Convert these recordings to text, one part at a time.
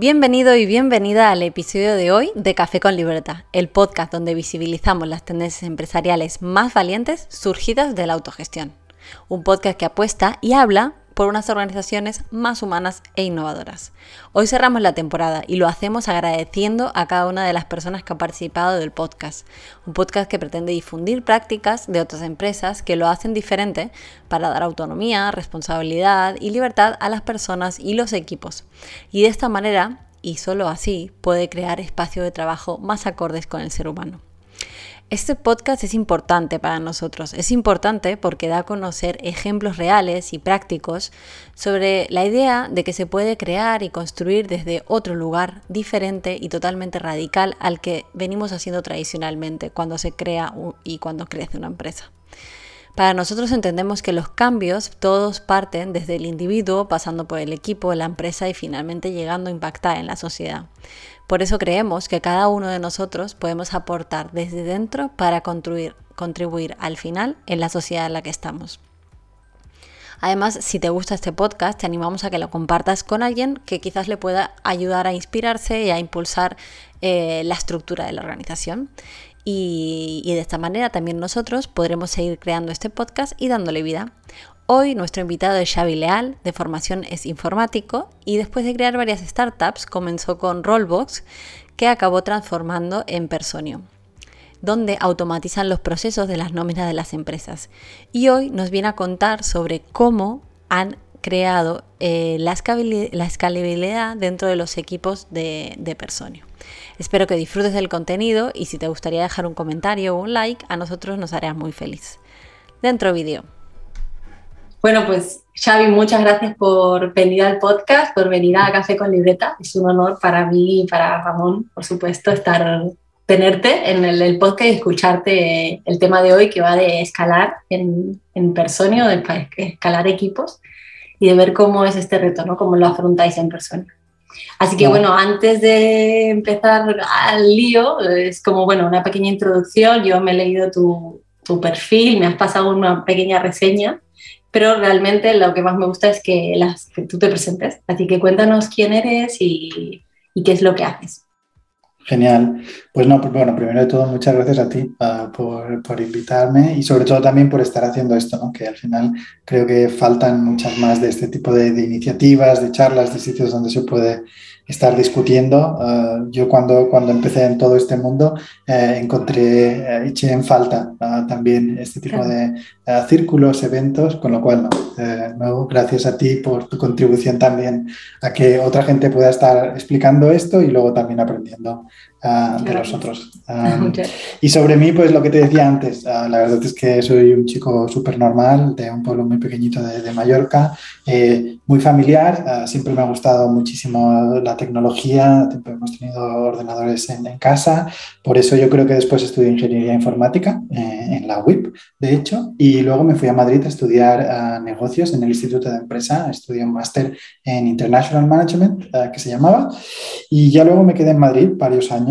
Bienvenido y bienvenida al episodio de hoy de Café con Libertad, el podcast donde visibilizamos las tendencias empresariales más valientes surgidas de la autogestión. Un podcast que apuesta y habla por unas organizaciones más humanas e innovadoras. Hoy cerramos la temporada y lo hacemos agradeciendo a cada una de las personas que ha participado del podcast. Un podcast que pretende difundir prácticas de otras empresas que lo hacen diferente para dar autonomía, responsabilidad y libertad a las personas y los equipos. Y de esta manera, y solo así, puede crear espacios de trabajo más acordes con el ser humano. Este podcast es importante para nosotros. Es importante porque da a conocer ejemplos reales y prácticos sobre la idea de que se puede crear y construir desde otro lugar diferente y totalmente radical al que venimos haciendo tradicionalmente cuando se crea y cuando crece una empresa. Para nosotros entendemos que los cambios todos parten desde el individuo, pasando por el equipo, la empresa y finalmente llegando a impactar en la sociedad. Por eso creemos que cada uno de nosotros podemos aportar desde dentro para contribuir, contribuir al final en la sociedad en la que estamos. Además, si te gusta este podcast, te animamos a que lo compartas con alguien que quizás le pueda ayudar a inspirarse y a impulsar eh, la estructura de la organización. Y, y de esta manera también nosotros podremos seguir creando este podcast y dándole vida. Hoy nuestro invitado es Xavi Leal, de formación es informático y después de crear varias startups comenzó con Rollbox que acabó transformando en Personio, donde automatizan los procesos de las nóminas de las empresas. Y hoy nos viene a contar sobre cómo han creado eh, la, escalabilidad dentro de los equipos de, de Personio. Espero que disfrutes del contenido y si te gustaría dejar un comentario o un like, a nosotros nos harías muy feliz. Dentro vídeo. Bueno, pues Xavi, muchas gracias por venir al podcast, por venir a Café con Libreta. Es un honor para mí y para Ramón, por supuesto, estar tenerte en el, podcast y escucharte el tema de hoy que va de escalar en, en Personio, de escalar equipos y de ver cómo es este reto, ¿no? Cómo lo afrontáis en persona. Así que bueno, antes de empezar al lío, es como bueno, una pequeña introducción. Yo me he leído tu, tu perfil, me has pasado una pequeña reseña pero realmente lo que más me gusta es que, tú te presentes. Así que cuéntanos quién eres y, qué es lo que haces. Genial. Pues no, bueno, primero de todo, muchas gracias a ti ah, por, invitarme y sobre todo también por estar haciendo esto, ¿no? que al final creo que faltan muchas más de este tipo de iniciativas, de charlas, de sitios donde se puede estar discutiendo. Eh, yo cuando, cuando empecé en todo este mundo eh, encontré, eh, eché en falta también este tipo de círculos, eventos, con lo cual, no, gracias a ti por tu contribución también a que otra gente pueda estar explicando esto y luego también aprendiendo de los otros. y sobre mí, pues lo que te decía antes, la verdad es que soy un chico súper normal de un pueblo muy pequeñito de, de Mallorca, muy familiar, siempre me ha gustado muchísimo la tecnología, hemos tenido ordenadores en, casa, por eso yo creo que después estudié ingeniería informática eh, en la UIP, de hecho, y luego me fui a Madrid a estudiar eh, negocios en el Instituto de Empresa, estudié un máster en International Management, eh, que se llamaba, y ya luego me quedé en Madrid varios años,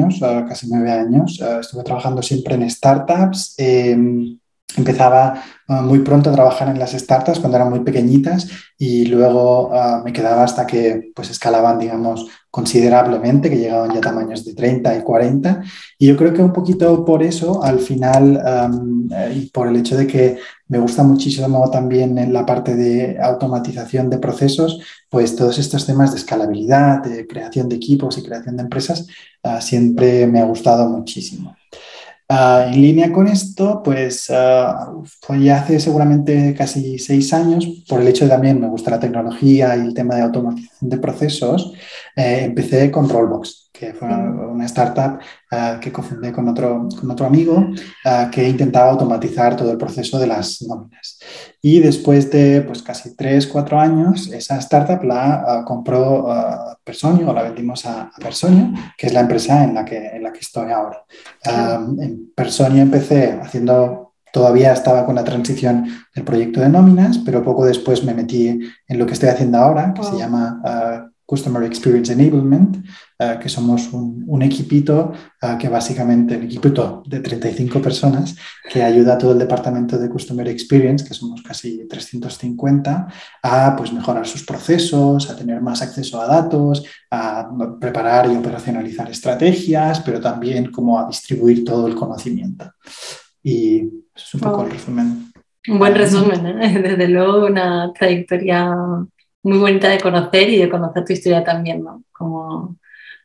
casi nueve años, estuve trabajando siempre en startups em, empezaba ah, muy pronto a trabajar en las startups cuando eran muy pequeñitas y luego ah, me quedaba hasta que pues escalaban, digamos, considerablemente, que llegaban ya a tamaños de 30 y 40. Y yo creo que un poquito por eso, al final, eh, y por el hecho de que me gusta muchísimo también en la parte de automatización de procesos, pues todos estos temas de escalabilidad, de creación de equipos y creación de empresas, ah, siempre me ha gustado muchísimo. Ah, en línea con esto, pues uh, ya hace seguramente casi seis años, por el hecho de también me gusta la tecnología y el tema de automatización de procesos, eh, empecé con Rollbox que fue una startup eh, que confundí con otro, con otro amigo eh, que intentaba automatizar todo el proceso de las nóminas. Y después de pues, casi 3, 4 años, esa startup la eh, compró Personio o la vendimos a, Personio, que es la empresa en la que, en la que estoy ahora. en Personio empecé haciendo Todavía estaba con la transición del proyecto de nóminas, pero poco después me metí en lo que estoy haciendo ahora, que se llama Customer Experience Enablement, eh, que somos un, equipito eh, que básicamente, un equipito de 35 personas que ayuda a todo el departamento de Customer Experience, que somos casi 350, a pues, mejorar sus procesos, a tener más acceso a datos, a preparar y operacionalizar estrategias, pero también como a distribuir todo el conocimiento. Y eso es un poco el resumen. Un buen resumen, ¿eh? desde luego una trayectoria muy bonita de conocer y de conocer tu historia también, ¿no? Como,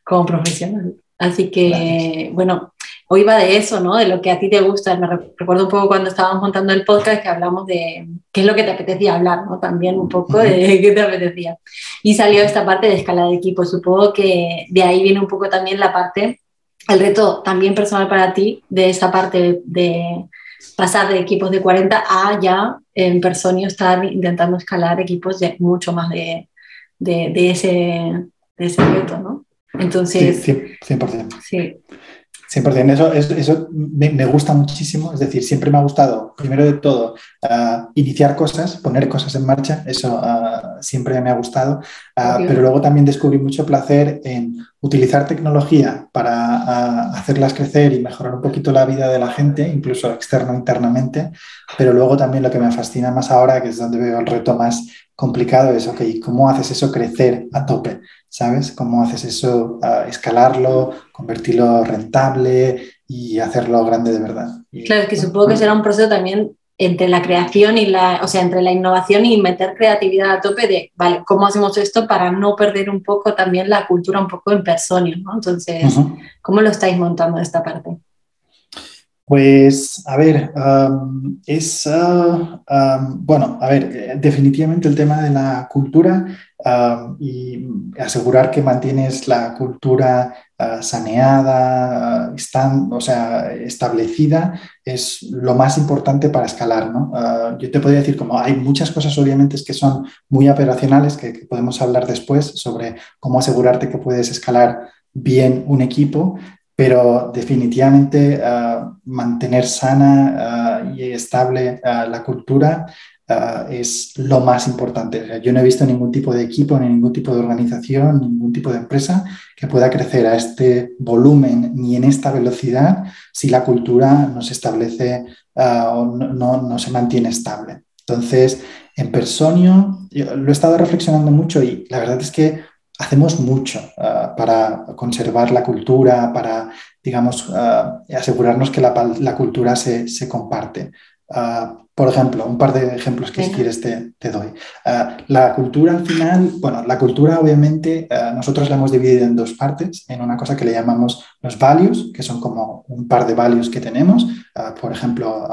como profesional. Así que, bueno, hoy va de eso, ¿no? De lo que a ti te gusta. Me recuerdo un poco cuando estábamos montando el podcast que hablamos de qué es lo que te apetecía hablar, ¿no? También un poco de qué te apetecía. Y salió esta parte de escala de equipo. Supongo que de ahí viene un poco también la parte, el reto también personal para ti, de esa parte de pasar de equipos de 40 a ya en Personio estar intentando escalar equipos de mucho más de, de, ese, de ese reto, ¿no? Entonces... Sí, 100%. Sí. 100%. Eso, eso, eso me, gusta muchísimo. Es decir, siempre me ha gustado, primero de todo, ah, iniciar cosas, poner cosas en marcha. Eso ah, siempre me ha gustado. Ah, pero luego también descubrí mucho placer en utilizar tecnología para hacerlas crecer y mejorar un poquito la vida de la gente, incluso externo internamente. Pero luego también lo que me fascina más ahora, que es donde veo el reto más complicado, es, ok, ¿cómo haces eso crecer a tope? ¿sabes? ¿Cómo haces eso, escalarlo, convertirlo rentable y hacerlo grande de verdad? claro, es que supongo que será un proceso también entre la creación y la, o sea, entre la innovación y meter creatividad a tope de, vale, ¿cómo hacemos esto para no perder un poco también la cultura un poco en persona, ¿no? Entonces, ¿cómo lo estáis montando esta parte? Pues, a ver, es, bueno, a ver, eh, definitivamente el tema de la cultura y asegurar que mantienes la cultura ah, saneada, o sea, establecida, es lo más importante para escalar, ¿no? Ah, yo te podría decir, como hay muchas cosas obviamente que son muy operacionales, que podemos hablar después sobre cómo asegurarte que puedes escalar bien un equipo, pero definitivamente ah, mantener sana ah, y estable ah, la cultura es lo más importante. yo no he visto ningún tipo de equipo, ni ningún tipo de organización, ningún tipo de empresa que pueda crecer a este volumen ni en esta velocidad si la cultura no se establece o no, no, se mantiene estable. Entonces, en Personio, lo he estado reflexionando mucho y la verdad es que hacemos mucho ah, para conservar la cultura, para, digamos, ah, asegurarnos que la, cultura se, comparte. Ah, por ejemplo, un par de ejemplos que si quieres te, doy. la cultura al final, bueno, la cultura obviamente nosotros la hemos dividido en dos partes, en una cosa que le llamamos los values, que son como un par de values que tenemos, por ejemplo,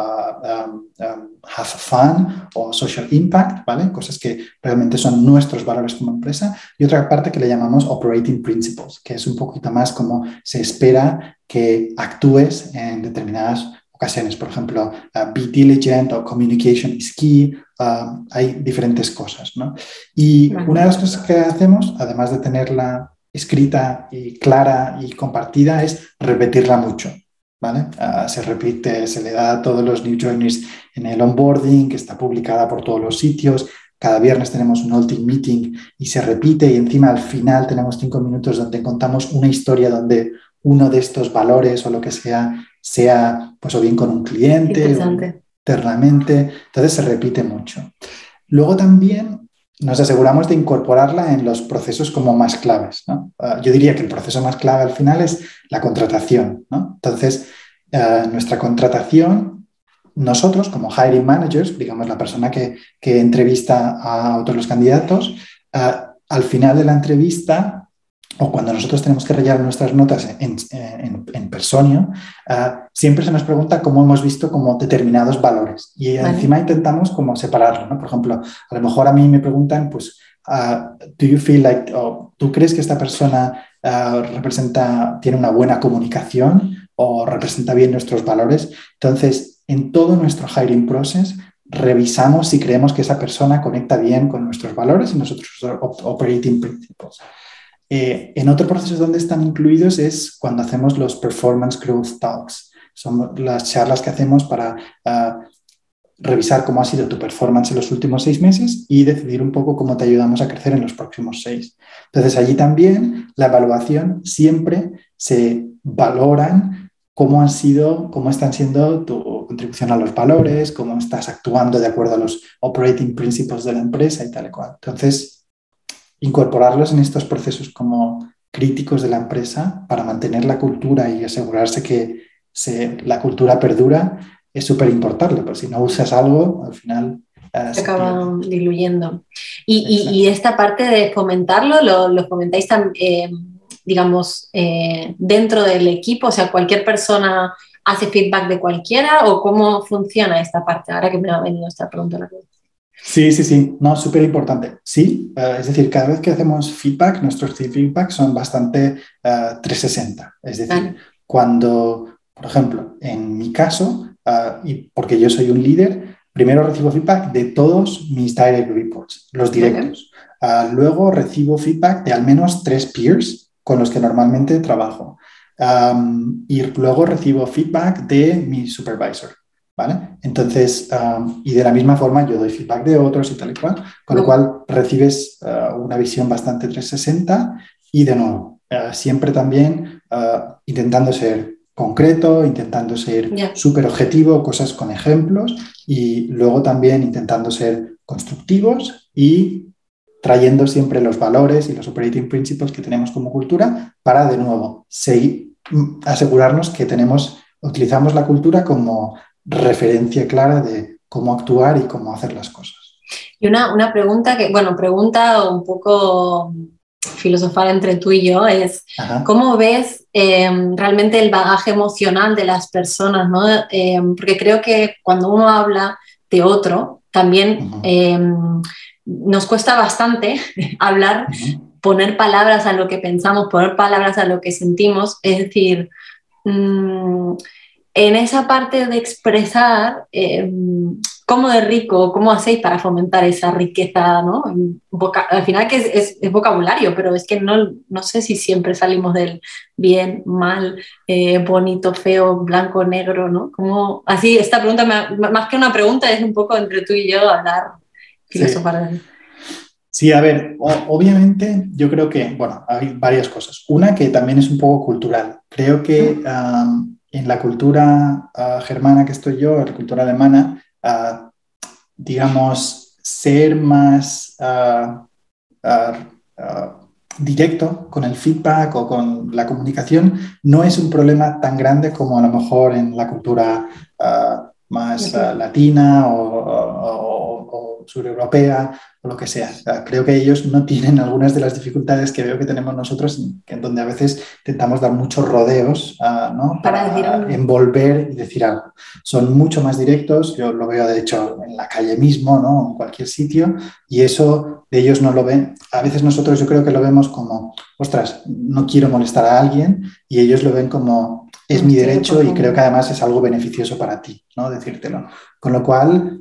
have fun o social impact, ¿vale? Cosas que realmente son nuestros valores como empresa. Y otra parte que le llamamos operating principles, que es un poquito más como se espera que actúes en determinadas ocasiones. Por ejemplo, uh, be diligent o communication is key. Uh, hay diferentes cosas, ¿no? Y una de las cosas que hacemos, además de tenerla escrita y clara y compartida, es repetirla mucho. ¿vale? Ah, se repite, se le da a todos los new joiners en el onboarding, que está publicada por todos los sitios. Cada viernes tenemos un ultimate meeting y se repite y encima al final tenemos cinco minutos donde contamos una historia donde uno de estos valores o lo que sea, sea pues o bien con un cliente internamente. Entonces se repite mucho. Luego también nos aseguramos de incorporarla en los procesos como más claves. Ah, yo diría que el proceso más clave al final es la contratación. Entonces, ah, nuestra contratación, nosotros como hiring managers, digamos la persona que, entrevista a todos los candidatos, ah, al final de la entrevista o cuando nosotros tenemos que rellenar nuestras notas en, en, Personio, ah, siempre se nos pregunta cómo hemos visto como determinados valores y encima intentamos como separarlo, ¿no? Por ejemplo, a lo mejor a mí me preguntan, pues, uh, do you feel like, ¿tú crees que esta persona ah, representa, tiene una buena comunicación o representa bien nuestros valores? Entonces, en todo nuestro hiring process revisamos si creemos que esa persona conecta bien con nuestros valores y nuestros operating principles. Eh, en otro proceso donde están incluidos es cuando hacemos los Performance Growth Talks. Son las charlas que hacemos para ah, revisar cómo ha sido tu performance en los últimos seis meses y decidir un poco cómo te ayudamos a crecer en los próximos seis. Entonces, allí también la evaluación siempre se valoran cómo han sido, cómo están siendo tu contribución a los valores, cómo estás actuando de acuerdo a los operating principles de la empresa y tal y cual. Entonces, incorporarlos en estos procesos como críticos de la empresa para mantener la cultura y asegurarse que se, la cultura perdura es súper importante, porque si no usas algo, al final... Eh, se, acaba diluyendo. Y, esta parte de fomentarlo, ¿lo, lo fomentáis también, eh, digamos, eh, dentro del equipo? O sea, cualquier persona hace feedback de cualquiera o cómo funciona esta parte? Ahora que me ha venido esta pregunta a la cabeza. Sí, sí, sí, no, súper importante. Sí, es decir, cada vez que hacemos feedback, nuestros feedback son bastante 360. Es decir, cuando, por ejemplo, en mi caso, Ah, y porque yo soy un líder, primero recibo feedback de todos mis direct reports, los directos. Luego recibo feedback de al menos tres peers con los que normalmente trabajo. y luego recibo feedback de mi supervisor. ¿Vale? Entonces, y de la misma forma yo doy feedback de otros y tal y cual, con lo cual recibes ah, una visión bastante 360 y de nuevo, siempre también intentando ser concreto, intentando ser súper objetivo, cosas con ejemplos y luego también intentando ser constructivos y trayendo siempre los valores y los operating principles que tenemos como cultura para de nuevo seguir, mm, asegurarnos que tenemos, utilizamos la cultura como referencia clara de cómo actuar y cómo hacer las cosas. Y una, una pregunta que, bueno, pregunta un poco filosofar entre tú y yo es cómo ves em, realmente el bagaje emocional de las personas, ¿no? Em, porque creo que cuando uno habla de otro, también em, nos cuesta bastante hablar, poner palabras a lo que pensamos, poner palabras a lo que sentimos, es decir, mm, en esa parte de expresar cómo de rico, cómo hacéis para fomentar esa riqueza, ¿no? al final que es, vocabulario, pero es que no, no sé si siempre salimos del bien, mal, eh, bonito, feo, blanco, negro, ¿no? Como, así, esta pregunta, más que una pregunta, es un poco entre tú y yo hablar, filosofar. Sí. Sí, a ver, obviamente yo creo que, bueno, hay varias cosas. Una que también es un poco cultural. Creo que en la cultura ah, germana que estoy yo, la cultura alemana, digamos, ser más directo con el feedback o con la comunicación no es un problema tan grande como a lo mejor en la cultura más latina. o, sureuropea o lo que sea. Creo que ellos no tienen algunas de las dificultades que veo que tenemos nosotros, en donde a veces intentamos dar muchos rodeos ¿no? para, envolver y decir algo. Son mucho más directos, yo lo veo de hecho en la calle mismo, ¿no? en cualquier sitio, y eso de ellos no lo ven. A veces nosotros yo creo que lo vemos como, ostras, no quiero molestar a alguien, y ellos lo ven como, es mi derecho y creo que además es algo beneficioso para ti, ¿no? Decírtelo. Con lo cual,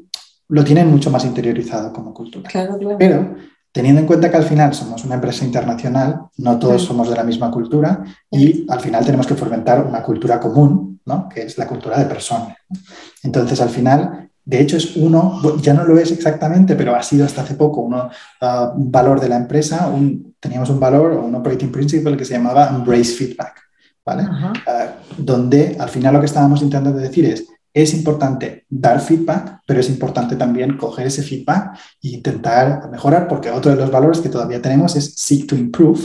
lo tienen mucho más interiorizado como cultura. Pero teniendo en cuenta que al final somos una empresa internacional, no todos somos de la misma cultura y al final tenemos que fomentar una cultura común, ¿no? que es la cultura de persona. Entonces, al final, de hecho, es uno, ya no lo es exactamente, pero ha sido hasta hace poco uno, uh, un valor de la empresa, un, teníamos un valor o un operating principle que se llamaba embrace feedback. Ah, donde al final lo que estábamos intentando decir es, es importante dar feedback, pero es importante también coger ese feedback e intentar mejorar, porque otro de los valores que todavía tenemos es seek to improve,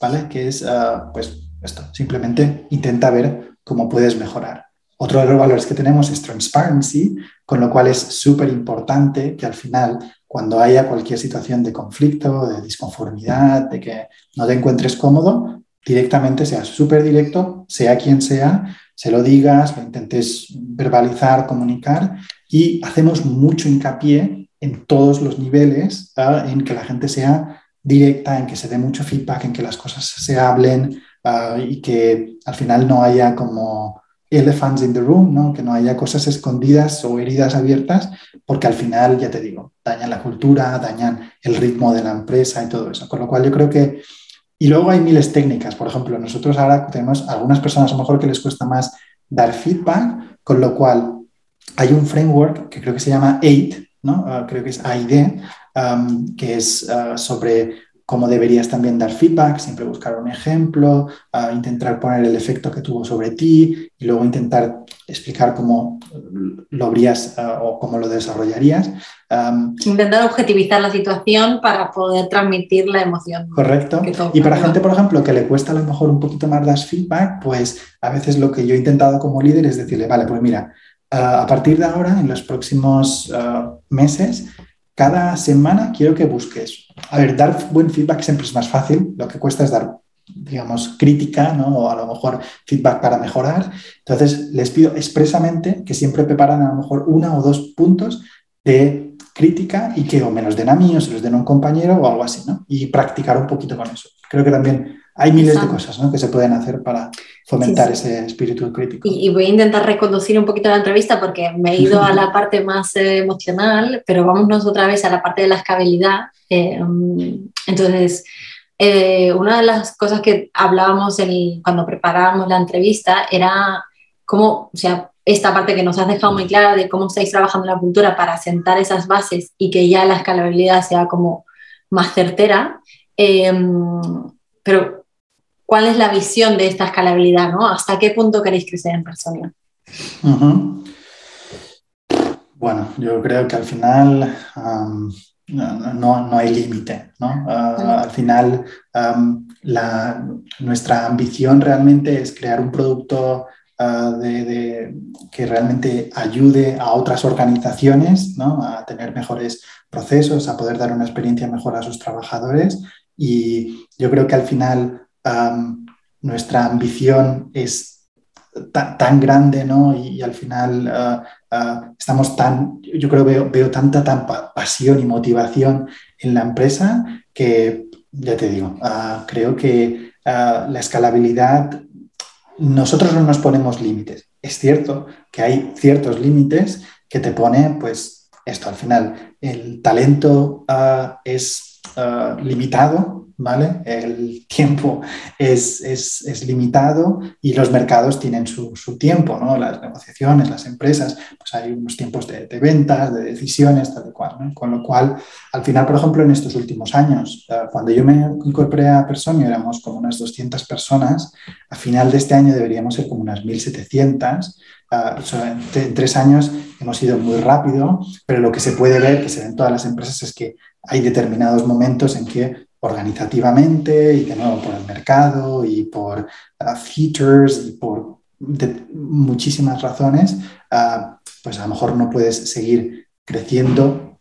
¿vale? Que es, ah, pues, esto, simplemente intenta ver cómo puedes mejorar. Otro de los valores que tenemos es transparency, con lo cual es súper importante que al final, cuando haya cualquier situación de conflicto, de disconformidad, de que no te encuentres cómodo, directamente seas súper directo, sea quien sea, se lo digas, lo intentes verbalizar, comunicar y hacemos mucho hincapié en todos los niveles, en que la gente sea directa, en que se dé mucho feedback, en que las cosas se hablen y que al final no haya como elephants in the room, ¿no? que no haya cosas escondidas o heridas abiertas, porque al final, ya te digo, dañan la cultura, dañan el ritmo de la empresa y todo eso. Con lo cual yo creo que y luego hay miles técnicas. Por ejemplo, nosotros ahora tenemos algunas personas a lo mejor que les cuesta más dar feedback, con lo cual hay un framework que creo que se llama AID, ¿no? Ah, creo que es AID, que es ah, sobre cómo deberías también dar feedback, siempre buscar un ejemplo, intentar poner el efecto que tuvo sobre ti y luego intentar explicar cómo lo habrías o cómo lo desarrollarías. intentar objetivizar la situación para poder transmitir la emoción. Correcto. Y para gente, por ejemplo, que le cuesta a lo mejor un poquito más dar feedback, pues a veces lo que yo he intentado como líder es decirle, vale, pues mira, a partir de ahora, en los próximos meses, cada semana quiero que busques. A ver, dar buen feedback siempre es más fácil, lo que cuesta es dar, digamos, crítica, ¿no? O a lo mejor feedback para mejorar. Entonces, les pido expresamente que siempre preparan a lo mejor una o dos puntos de crítica y que o menos den a mí o se los den a un compañero o algo así, ¿no? Y practicar un poquito con eso. Creo que también hay miles de cosas ¿no? que se pueden hacer para fomentar ese espíritu crítico. Y, voy a intentar reconducir un poquito la entrevista porque me he ido a la parte más eh, emocional, pero vámonos otra vez a la parte de la escalabilidad. Eh, entonces, eh, una de las cosas que hablábamos cuando preparábamos la entrevista era cómo, o sea, esta parte que nos has dejado muy clara de cómo estáis trabajando la cultura para sentar esas bases y que ya la escalabilidad sea como más certera. pero cuál es la visión de esta escalabilidad, ¿no? ¿Hasta qué punto queréis crecer en persona? Bueno, yo creo que al final no, hay límite, ¿no? Ah, al final nuestra ambición realmente es crear un producto ah, que realmente ayude a otras organizaciones ¿no? a tener mejores procesos, a poder dar una experiencia mejor a sus trabajadores. Y yo creo que al final nuestra ambición es tan, grande, ¿no? Y, al final ah, ah, estamos tan, yo creo veo, veo tanta, pasión y motivación en la empresa que, ya te digo, creo que la escalabilidad, nosotros no nos ponemos límites. Es cierto que hay ciertos límites que te pone, pues, esto al final, el talento es limitado, ¿vale? El tiempo es, limitado y los mercados tienen su, tiempo, ¿no? Las negociaciones, las empresas, pues hay unos tiempos de, ventas, de decisiones, tal y cual, Con lo cual, al final, por ejemplo, en estos últimos años, eh, cuando yo me incorporé a Personio éramos como unas 200 personas, a final de este año deberíamos ser como unas 1.700, eh, en tres años hemos ido muy rápido, pero lo que se puede ver, que se ve en todas las empresas, es que hay determinados momentos en que organizativamente y de nuevo por el mercado y por uh, features y por muchísimas razones, uh, pues a lo mejor no puedes seguir creciendo,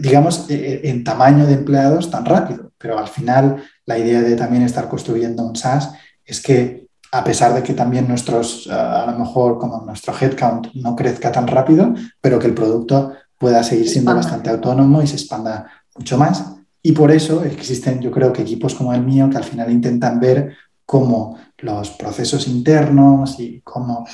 digamos, e, e, en tamaño de empleados tan rápido. Pero al final la idea de también estar construyendo un SaaS es que a pesar de que también nuestros, uh, a lo mejor como nuestro headcount no crezca tan rápido, pero que el producto pueda seguir siendo bastante autónomo y se expanda mucho más, y por eso existen, yo creo que equipos como el mío que al final intentan ver cómo los procesos internos y cómo,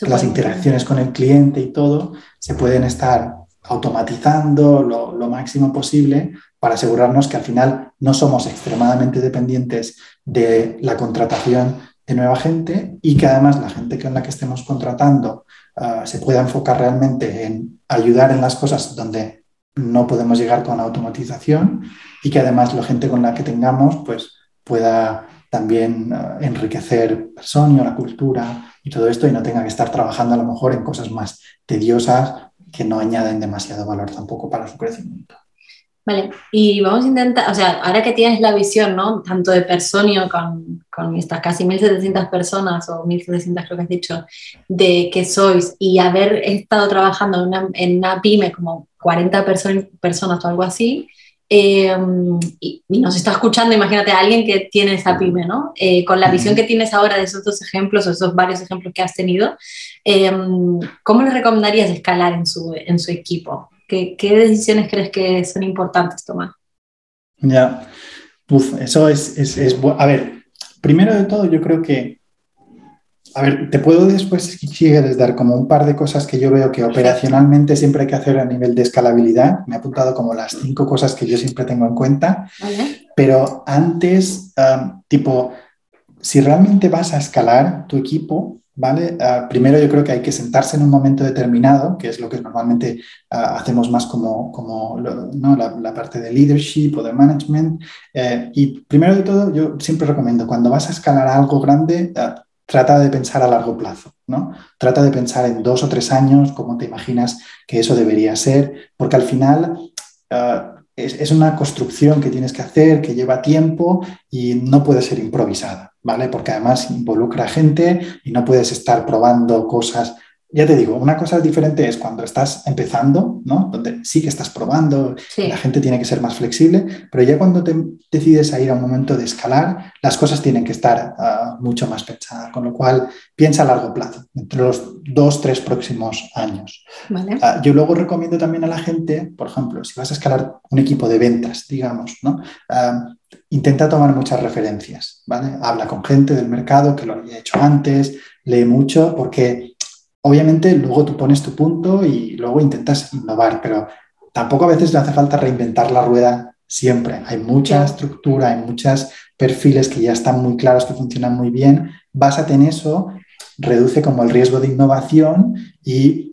las interacciones con el cliente y todo se pueden estar automatizando lo, lo, máximo posible para asegurarnos que al final no somos extremadamente dependientes de la contratación de nueva gente y que además la gente con la que estemos contratando ah, se pueda enfocar realmente en ayudar en las cosas donde no podemos llegar con automatización y que además la gente con la que tengamos pues pueda también uh, enriquecer persona, la cultura y todo esto y no tenga que estar trabajando a lo mejor en cosas más tediosas que no añaden demasiado valor tampoco para su crecimiento. Vale, y vamos a intentar, o sea, ahora que tienes la visión, ¿no? Tanto de Personio con, con estas casi 1.700 personas o 1.700 creo que has dicho, de que sois y haber estado trabajando en una, en una pyme como 40 personas o algo así, eh, y, nos está escuchando, imagínate a alguien que tiene esa pyme, ¿no? Eh, con la visión que tienes ahora de esos dos ejemplos o esos varios ejemplos que has tenido, eh, ¿cómo le recomendarías escalar en su, en su equipo? ¿Qué, ¿Qué, decisiones crees que son importantes tomar? Ya, eso es, es, es, A ver, primero de todo, yo creo que a ver, te puedo después, si quieres, dar como un par de cosas que yo veo que operacionalmente siempre hay que hacer a nivel de escalabilidad. Me he apuntado como las cinco cosas que yo siempre tengo en cuenta. Pero antes, tipo, si realmente vas a escalar tu equipo, ¿vale? Ah, primero yo creo que hay que sentarse en un momento determinado, que es lo que normalmente ah, hacemos más como, como ¿no? la, parte de leadership o de management. Eh, y primero de todo, yo siempre recomiendo, cuando vas a escalar algo grande, ah, trata de pensar a largo plazo, ¿no? Trata de pensar en dos o tres años, cómo te imaginas que eso debería ser, porque al final es, una construcción que tienes que hacer, que lleva tiempo y no puede ser improvisada, ¿vale? Porque además involucra gente y no puedes estar probando cosas ya te digo, una cosa diferente es cuando estás empezando, ¿no? Donde sí que estás probando, la gente tiene que ser más flexible, pero ya cuando te decides a ir a un momento de escalar, las cosas tienen que estar ah, mucho más pensadas, con lo cual piensa a largo plazo, entre los dos, tres próximos años. Ah, yo luego recomiendo también a la gente, por ejemplo, si vas a escalar un equipo de ventas, digamos, ¿no? Ah, intenta tomar muchas referencias, ¿vale? Habla con gente del mercado que lo había hecho antes, lee mucho, porque Obviamente luego tú pones tu punto y luego intentas innovar, pero tampoco a veces le hace falta reinventar la rueda siempre. Hay mucha estructura, hay muchos perfiles que ya están muy claros, que funcionan muy bien. Básate en eso, reduce como el riesgo de innovación y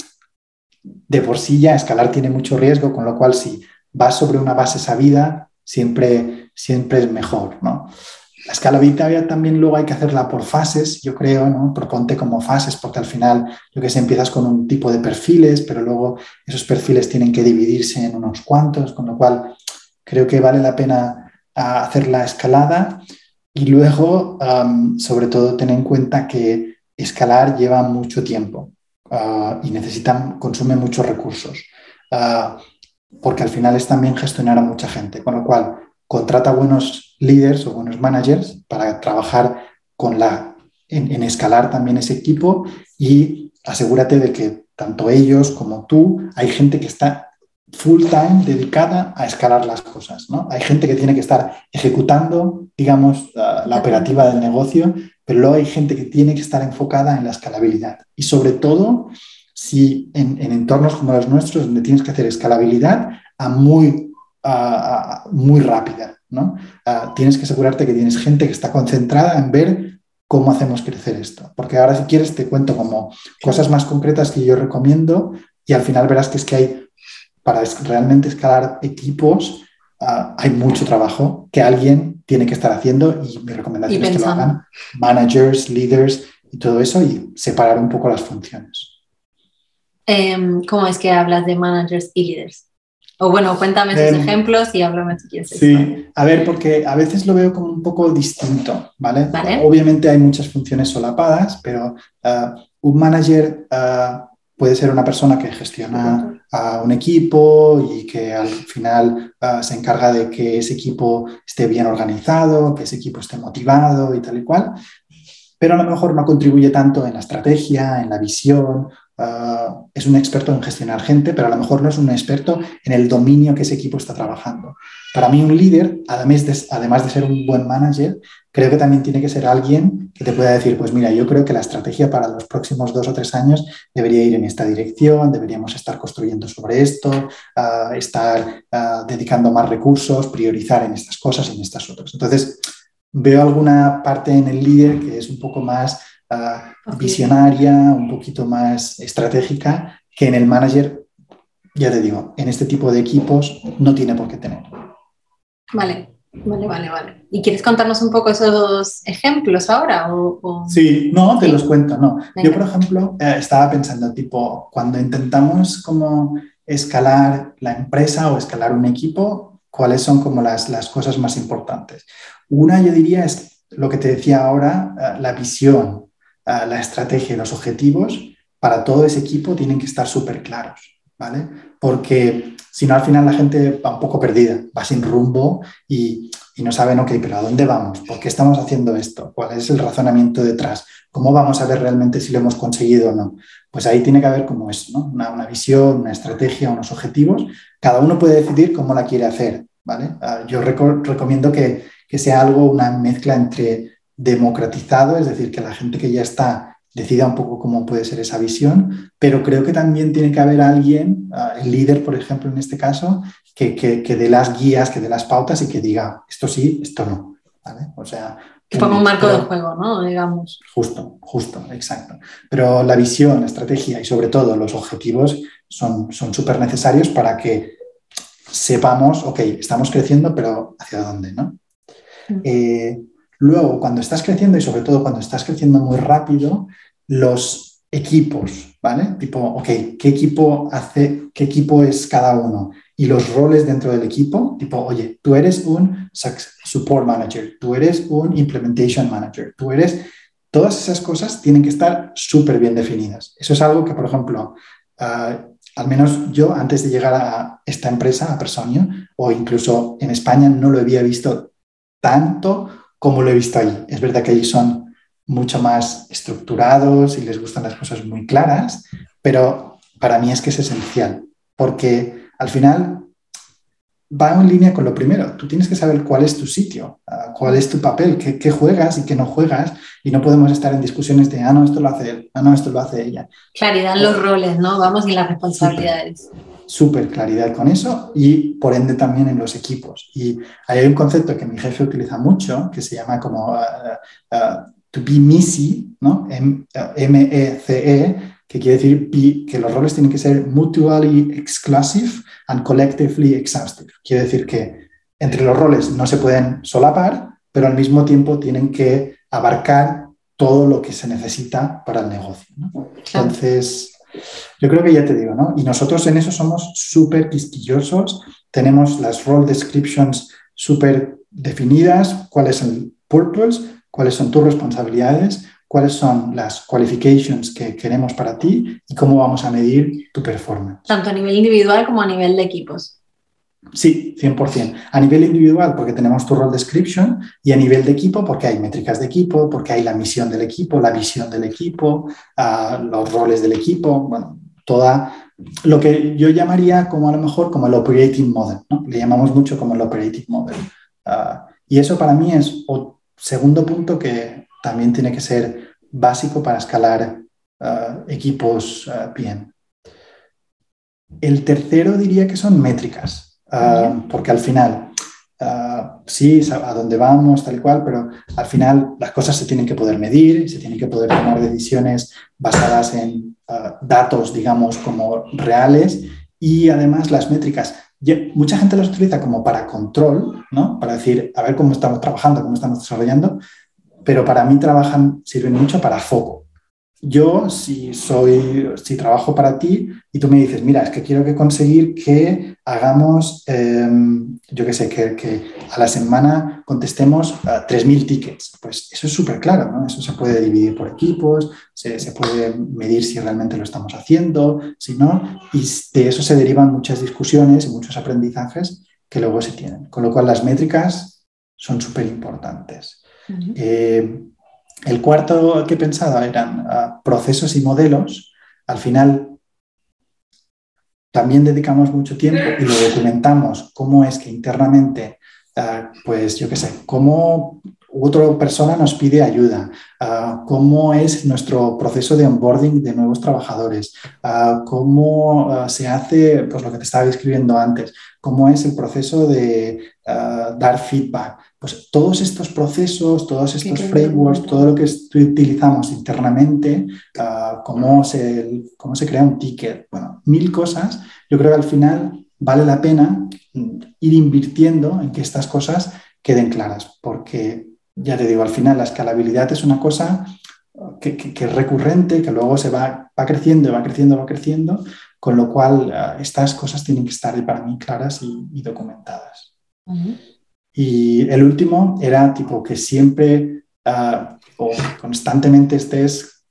de por sí ya escalar tiene mucho riesgo, con lo cual si vas sobre una base sabida, siempre, siempre es mejor, ¿no? La escalabilidad también luego hay que hacerla por fases, yo creo, ¿no? Proponte como fases, porque al final, lo que se empiezas con un tipo de perfiles, pero luego esos perfiles tienen que dividirse en unos cuantos, con lo cual creo que vale la pena ah, hacer la escalada. Y luego, sobre todo, ten en cuenta que escalar lleva mucho tiempo ah, y necesita, consume muchos recursos, ah, porque al final es también gestionar a mucha gente, con lo cual contrata buenos líderes o buenos managers para trabajar con la, en, escalar también ese equipo y asegúrate de que tanto ellos como tú, hay gente que está full time dedicada a escalar las cosas. ¿no? Hay gente que tiene que estar ejecutando, digamos, la, operativa del negocio, pero luego hay gente que tiene que estar enfocada en la escalabilidad. Y sobre todo, si en, en entornos como los nuestros, donde tienes que hacer escalabilidad a muy muy rápida. ¿No? tienes que asegurarte que tienes gente que está concentrada en ver cómo hacemos crecer esto. Porque ahora si quieres te cuento como cosas más concretas que yo recomiendo y al final verás que es que hay, para realmente escalar equipos, hay mucho trabajo que alguien tiene que estar haciendo y mi recomendación es que lo hagan managers, leaders y todo eso y separar un poco las funciones. Em, ¿Cómo es que hablas de managers y leaders? O bueno, cuéntame em, ejemplos y háblame si quieres. Sí, a ver, porque a veces lo veo como un poco distinto, ¿vale? Obviamente hay muchas funciones solapadas, pero uh, un manager uh, puede ser una persona que gestiona a un equipo y que al final uh, se encarga de que ese equipo esté bien organizado, que ese equipo esté motivado y tal y cual, pero a lo mejor no contribuye tanto en la estrategia, en la visión Ah, es un experto en gestionar gente, pero a lo mejor no es un experto en el dominio que ese equipo está trabajando. Para mí un líder, además de, además de ser un buen manager, creo que también tiene que ser alguien que te pueda decir, pues mira, yo creo que la estrategia para los próximos dos o tres años debería ir en esta dirección, deberíamos estar construyendo sobre esto, ah, estar ah, dedicando más recursos, priorizar en estas cosas y en estas otras. Entonces, veo alguna parte en el líder que es un poco más visionaria, un poquito más estratégica, que en el manager, ya te digo, en este tipo de equipos no tiene por qué tener. Vale, vale, vale, vale. ¿Y quieres contarnos un poco esos ejemplos ahora? O, Sí, no, te los cuento, no. Yo, por ejemplo, eh, estaba pensando, tipo, cuando intentamos como escalar la empresa o escalar un equipo, ¿cuáles son como las, las cosas más importantes? Una, yo diría, es lo que te decía ahora, eh, la visión la estrategia y los objetivos para todo ese equipo tienen que estar súper claros, ¿vale? Porque si no, al final la gente va un poco perdida, va sin rumbo y, y no saben, ok, pero ¿a dónde vamos? ¿Por qué estamos haciendo esto? ¿Cuál es el razonamiento detrás? ¿Cómo vamos a ver realmente si lo hemos conseguido o no? Pues ahí tiene que haber como eso, ¿no? Una, una visión, una estrategia, unos objetivos. Cada uno puede decidir cómo la quiere hacer, ¿vale? Ah, yo recomiendo que, que sea algo, una mezcla entre democratizado, es decir, que la gente que ya está decida un poco cómo puede ser esa visión, pero creo que también tiene que haber alguien, ah, el líder, por ejemplo, en este caso, que, que, dé las guías, que dé las pautas y que diga esto sí, esto no. O sea, Que ponga un marco de juego, ¿no? Digamos. Justo, justo, exacto. Pero la visión, la estrategia y sobre todo los objetivos son súper necesarios para que sepamos, ok, estamos creciendo, pero ¿hacia dónde? ¿no? Mm. Eh, luego, cuando estás creciendo y sobre todo cuando estás creciendo muy rápido, los equipos, ¿vale? Tipo, ok, ¿qué equipo hace, qué equipo es cada uno? Y los roles dentro del equipo, tipo, oye, tú eres un support manager, tú eres un implementation manager, tú eres... Todas esas cosas tienen que estar súper bien definidas. Eso es algo que, por ejemplo, ah, al menos yo antes de llegar a esta empresa, a Personio, o incluso en España, no lo había visto tanto como lo he visto ahí. Es verdad que allí son mucho más estructurados y les gustan las cosas muy claras, pero para mí es que es esencial, porque al final va en línea con lo primero. Tú tienes que saber cuál es tu sitio, ah, cuál es tu papel, qué, juegas y qué no juegas. Y no podemos estar en discusiones de, ah, no, esto lo hace él, ah, no, esto lo hace ella. Claridad en los roles, ¿no? Vamos, y las responsabilidades. Súper claridad con eso y por ende también en los equipos. Y hay un concepto que mi jefe utiliza mucho que se llama como ah, to be messy, ¿no? M-E-C-E, que quiere decir que los roles tienen que ser mutually exclusive and collectively exhaustive. Quiere decir que entre los roles no se pueden solapar, pero al mismo tiempo tienen que abarcar todo lo que se necesita para el negocio. Entonces, yo creo que ya te digo, ¿no? Y nosotros en eso somos súper quisquillosos, tenemos las role descriptions súper definidas, cuál es el purpose, cuáles son tus responsabilidades, cuáles son las qualifications que queremos para ti y cómo vamos a medir tu performance. Tanto a nivel individual como a nivel de equipos. Sí, 100%. A nivel individual, porque tenemos tu role description, y a nivel de equipo, porque hay métricas de equipo, porque hay la misión del equipo, la visión del equipo, ah, los roles del equipo, bueno, toda lo que yo llamaría como a lo mejor como el operating model, ¿no? Le llamamos mucho como el operating model. Ah, y eso para mí es un segundo punto que también tiene que ser básico para escalar uh, equipos bien. El tercero diría que son métricas, uh, porque al final, sí, a dónde vamos, tal y cual, pero al final las cosas se tienen que poder medir, se tienen que poder tomar decisiones basadas en datos, digamos, como reales y además las métricas. Mucha gente las utiliza como para control, ¿no? Para decir, a ver cómo estamos trabajando, cómo estamos desarrollando, pero para mí trabajan, sirven mucho para foco. Yo, si soy, si trabajo para ti y tú me dices, mira, es que quiero que conseguir que hagamos, em, yo qué sé, que, a la semana contestemos 3.000 tickets, pues eso es súper claro, ¿no? Eso se puede dividir por equipos, se, se, puede medir si realmente lo estamos haciendo, si no, y de eso se derivan muchas discusiones y muchos aprendizajes que luego se tienen. Con lo cual las métricas son súper importantes. Eh, el cuarto que he pensado eran ah, procesos y modelos. Al final también dedicamos mucho tiempo y lo documentamos cómo es que internamente, ah, pues yo qué sé, cómo otra persona nos pide ayuda, ah, cómo es nuestro proceso de onboarding de nuevos trabajadores, cómo se hace, pues lo que te estaba describiendo antes, cómo es el proceso de dar feedback, pues todos estos procesos, todos estos frameworks, todo lo que utilizamos internamente, ah, cómo, se, cómo se crea un ticket, bueno, mil cosas, yo creo que al final vale la pena ir invirtiendo en que estas cosas queden claras, porque ya te digo, al final la escalabilidad es una cosa que, es recurrente, que luego se va, va creciendo, va creciendo, va creciendo, con lo cual ah, estas cosas tienen que estar para mí claras y, documentadas. Y el último era tipo que siempre ah, o constantemente estés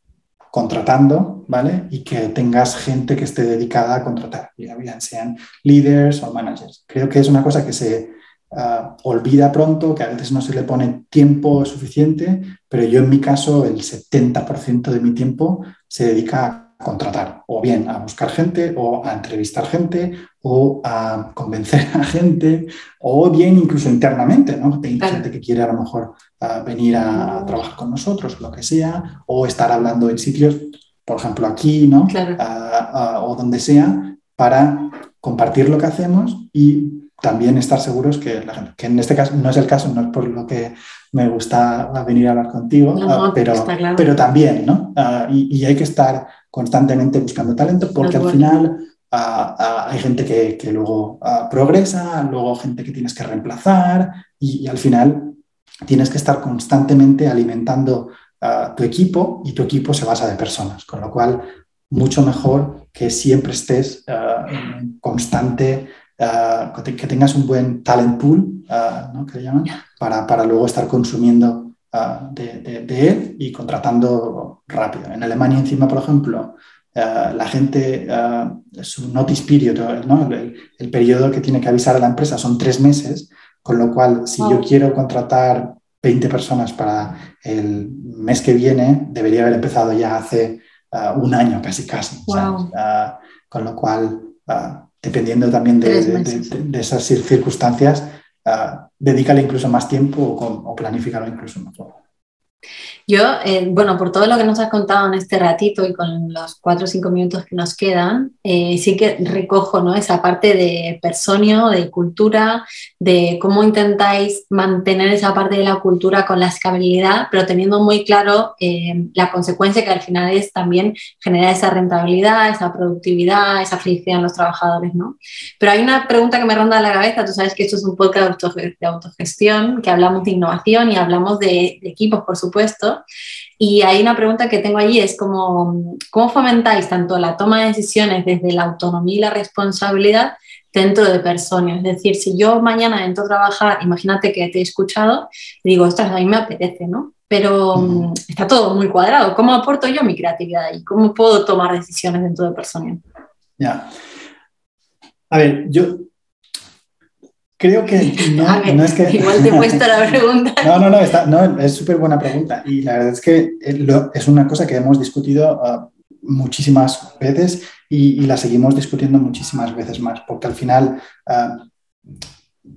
contratando, ¿vale? Y que tengas gente que esté dedicada a contratar, ya bien sean líderes o managers. Creo que es una cosa que se ah, olvida pronto, que a veces no se le pone tiempo suficiente, pero yo en mi caso el 70% de mi tiempo se dedica a contratar, o bien a buscar gente, o a entrevistar gente, o a convencer a gente, o bien incluso internamente, ¿no? Hay gente que quiere a lo mejor venir a, trabajar con nosotros, lo que sea, o estar hablando en sitios, por ejemplo aquí, ¿no? o donde sea, para compartir lo que hacemos y también estar seguros que, que en este caso no es el caso, no es por lo que me gusta venir a hablar contigo, ah, pero, pero también, ¿no? Ah, y, hay que estar constantemente buscando talento porque al final ah, hay gente que, que luego progresa, luego gente que tienes que reemplazar y, al final tienes que estar constantemente alimentando tu equipo y tu equipo se basa de personas, con lo cual mucho mejor que siempre estés en constante Ah, que tengas un buen talent pool, ah, ¿no? que le llaman, para, para, luego estar consumiendo ah, de, de, él y contratando rápido. En Alemania, encima, por ejemplo, la gente, su notice period, ¿no? el, el, periodo que tiene que avisar a la empresa son tres meses, con lo cual, si yo quiero contratar 20 personas para el mes que viene, debería haber empezado ya hace un año, casi, casi. con lo cual, dependiendo también de, esas circunstancias, uh, dedícale incluso más tiempo o, o planificarlo incluso mejor. Yo, eh, bueno, por todo lo que nos has contado en este ratito y con los cuatro o cinco minutos que nos quedan, eh, sí que recojo ¿no? esa parte de personio, de cultura, de cómo intentáis mantener esa parte de la cultura con la escalabilidad, pero teniendo muy claro eh, la consecuencia que al final es también generar esa rentabilidad, esa productividad, esa felicidad en los trabajadores, ¿no? Pero hay una pregunta que me ronda la cabeza, tú sabes que esto es un podcast de autogestión, que hablamos de innovación y hablamos de, de equipos, por supuesto, y hay una pregunta que tengo allí, es como, ¿cómo fomentáis tanto la toma de decisiones desde la autonomía y la responsabilidad dentro de personas? Es decir, si yo mañana entro a trabajar, imagínate que te he escuchado, y digo, ostras, a mí me apetece, ¿no? Pero está todo muy cuadrado. ¿Cómo aporto yo mi creatividad ahí? ¿Cómo puedo tomar decisiones dentro de personas? Ya. A ver, yo Creo que no, es que... Igual te he puesto la pregunta. no, no, no, es súper buena pregunta. Y la verdad es que eh, es una cosa que hemos discutido ah, muchísimas veces y, la seguimos discutiendo muchísimas veces más, porque al final, ah,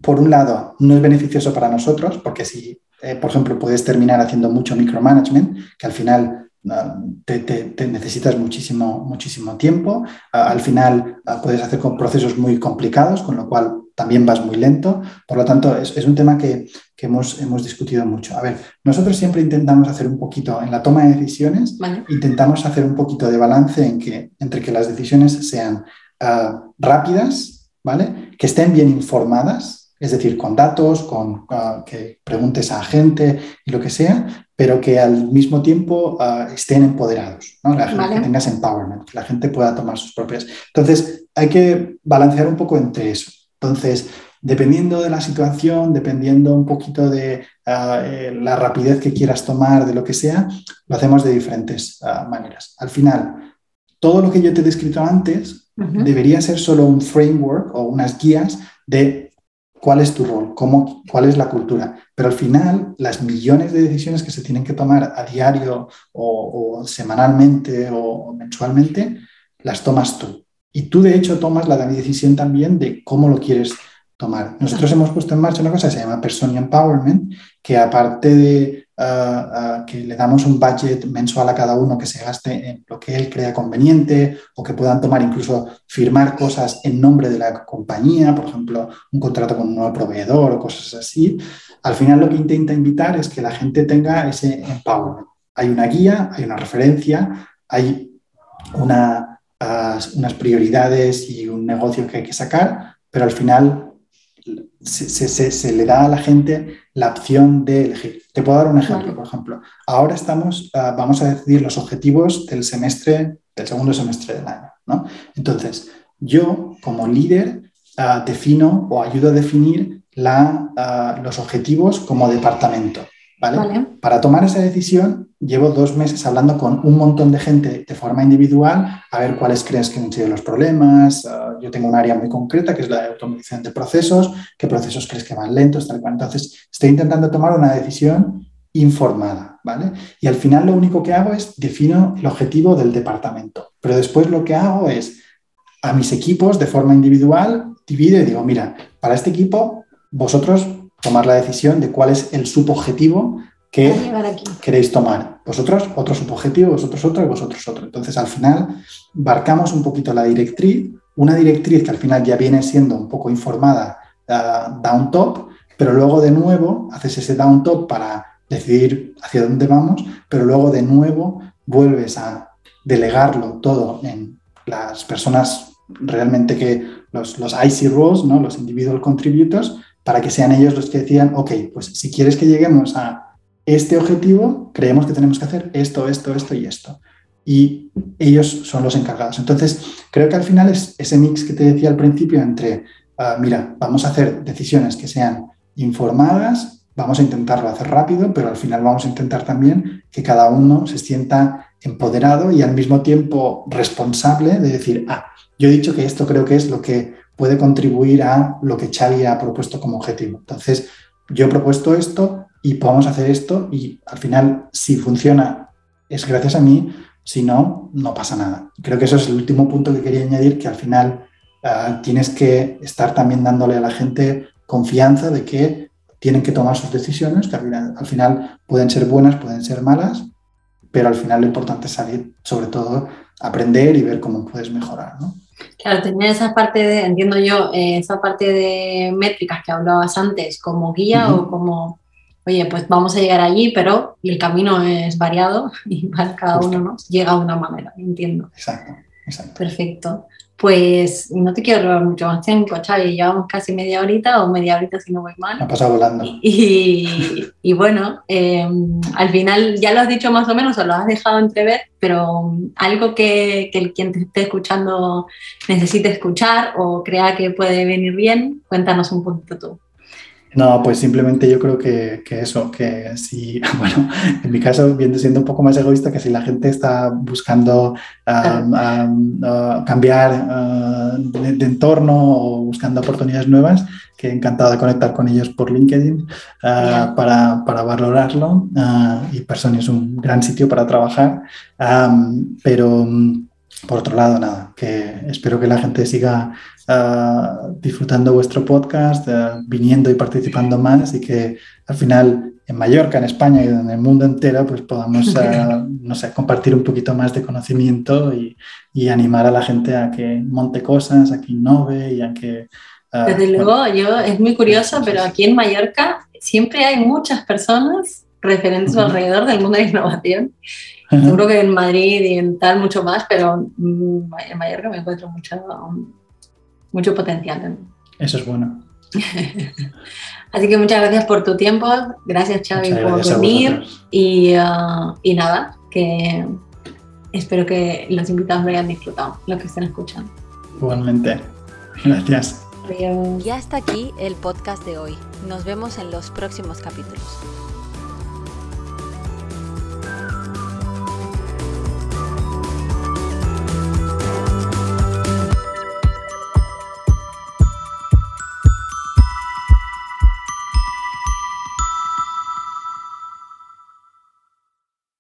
por un lado, no es beneficioso para nosotros, porque si, eh, por ejemplo, puedes terminar haciendo mucho micromanagement, que al final ah, te, necesitas muchísimo, muchísimo tiempo. al final puedes hacer con procesos muy complicados, con lo cual también vas muy lento. Por lo tanto, es, un tema que, hemos, hemos, discutido mucho. A ver, nosotros siempre intentamos hacer un poquito, en la toma de decisiones, intentamos hacer un poquito de balance en que, entre que las decisiones sean ah, rápidas, ¿vale? Que estén bien informadas, es decir, con datos, con ah, que preguntes a gente y lo que sea, pero que al mismo tiempo ah, estén empoderados, ¿no? La gente, que tengas empowerment, que la gente pueda tomar sus propias. Entonces, hay que balancear un poco entre eso. Entonces, dependiendo de la situación, dependiendo un poquito de ah, eh, la rapidez que quieras tomar, de lo que sea, lo hacemos de diferentes maneras. Al final, todo lo que yo te he descrito antes debería ser solo un framework o unas guías de cuál es tu rol, cómo, cuál es la cultura. Pero al final, las millones de decisiones que se tienen que tomar a diario o, o semanalmente o mensualmente, las tomas tú. Y tú, de hecho, tomas la decisión también de cómo lo quieres tomar. Nosotros hemos puesto en marcha una cosa que se llama Person Empowerment, que aparte de ah, ah, que le damos un budget mensual a cada uno que se gaste en lo que él crea conveniente o que puedan tomar incluso firmar cosas en nombre de la compañía, por ejemplo, un contrato con un nuevo proveedor o cosas así, al final lo que intenta invitar es que la gente tenga ese empowerment. Hay una guía, hay una referencia, hay una unas prioridades y un negocio que hay que sacar, pero al final se, le da a la gente la opción de elegir. Te puedo dar un ejemplo, por ejemplo. Ahora estamos, ah, vamos a decidir los objetivos del semestre, del segundo semestre del año. ¿no? Entonces, yo como líder ah, defino o ayudo a definir la, ah, los objetivos como departamento. Para tomar esa decisión, llevo dos meses hablando con un montón de gente de forma individual a ver cuáles crees que han sido los problemas. Ah, yo tengo un área muy concreta que es la de automatización de procesos, qué procesos crees que van lentos, tal cual. Entonces, estoy intentando tomar una decisión informada, ¿vale? Y al final lo único que hago es defino el objetivo del departamento, pero después lo que hago es a mis equipos de forma individual divido y digo, mira, para este equipo vosotros tomar la decisión de cuál es el subobjetivo que queréis tomar. Vosotros otro subobjetivo, vosotros otro y vosotros otro. Entonces, al final, barcamos un poquito la directriz, una directriz que al final ya viene siendo un poco informada uh, down top, pero luego de nuevo haces ese down top para decidir hacia dónde vamos, pero luego de nuevo vuelves a delegarlo todo en las personas realmente que los, los IC roles, ¿no? los individual contributors, para que sean ellos los que decían, ok, pues si quieres que lleguemos a este objetivo, creemos que tenemos que hacer esto, esto, esto y esto. Y ellos son los encargados. Entonces, creo que al final es ese mix que te decía al principio entre, ah, mira, vamos a hacer decisiones que sean informadas, vamos a intentarlo hacer rápido, pero al final vamos a intentar también que cada uno se sienta empoderado y al mismo tiempo responsable de decir, ah, yo he dicho que esto creo que es lo que puede contribuir a lo que Xavi ha propuesto como objetivo. Entonces, yo he propuesto esto y podemos hacer esto y al final, si funciona, es gracias a mí, si no, no pasa nada. Creo que eso es el último punto que quería añadir, que al final ah, tienes que estar también dándole a la gente confianza de que tienen que tomar sus decisiones, que al final, al final pueden ser buenas, pueden ser malas, pero al final lo importante es salir, sobre todo, aprender y ver cómo puedes mejorar. ¿no? Claro, tener esa parte de, entiendo yo, eh, esa parte de métricas que hablabas antes como guía o como, oye, pues vamos a llegar allí, pero el camino es variado y para cada uno ¿no? llega de una manera, entiendo. Exacto, exacto. Perfecto. Pues no te quiero robar mucho más tiempo, Xavi. Llevamos casi media horita o media horita si no voy mal. Ha pasado volando. Y, y bueno, eh, al final ya lo has dicho más o menos o lo has dejado entrever, pero algo que, que quien te esté escuchando necesite escuchar o crea que puede venir bien, cuéntanos un poquito tú. No, pues simplemente yo creo que, eso, que si, bueno, en mi caso, viendo siendo un poco más egoísta, que si la gente está buscando um, um, uh, cambiar uh, de, entorno o buscando oportunidades nuevas, que encantado de conectar con ellos por LinkedIn uh, para, para, valorarlo. y Person es un gran sitio para trabajar, um, pero por otro lado, nada, que espero que la gente siga uh, disfrutando vuestro podcast, uh, viniendo y participando más y que al final en Mallorca, en España y en el mundo entero, pues podamos, uh, no sé, compartir un poquito más de conocimiento y, y, animar a la gente a que monte cosas, a que innove y a que... Desde luego, yo es muy curioso, pero aquí en Mallorca siempre hay muchas personas referentes alrededor del mundo de innovación Seguro que en Madrid y en tal mucho más, pero mm, en Mallorca me encuentro mucho, mucho potencial. Eso es bueno. Así que muchas gracias por tu tiempo, gracias Xavi por venir y, uh, y, nada, que espero que los invitados lo hayan disfrutado, lo que estén escuchando. Igualmente, gracias. Y hasta aquí el podcast de hoy. Nos vemos en los próximos capítulos.